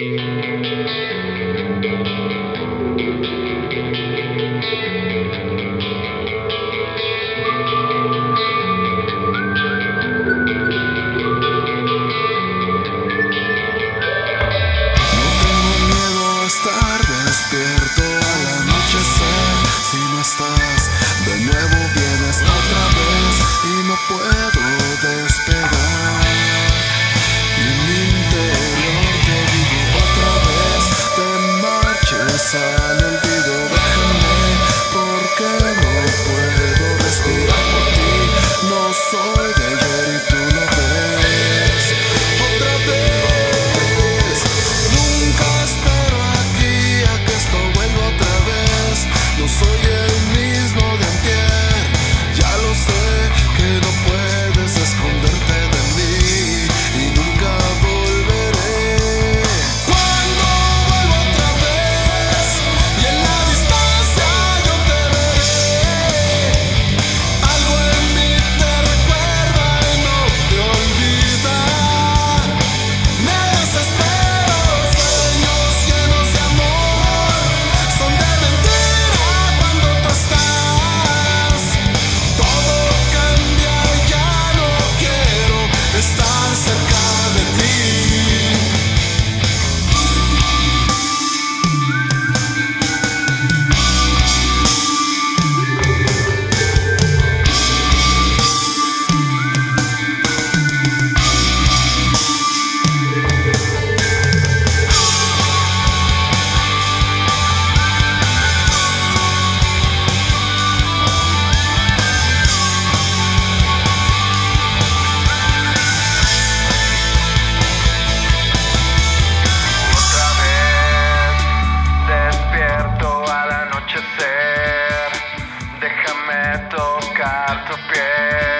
Thank you. gato pé.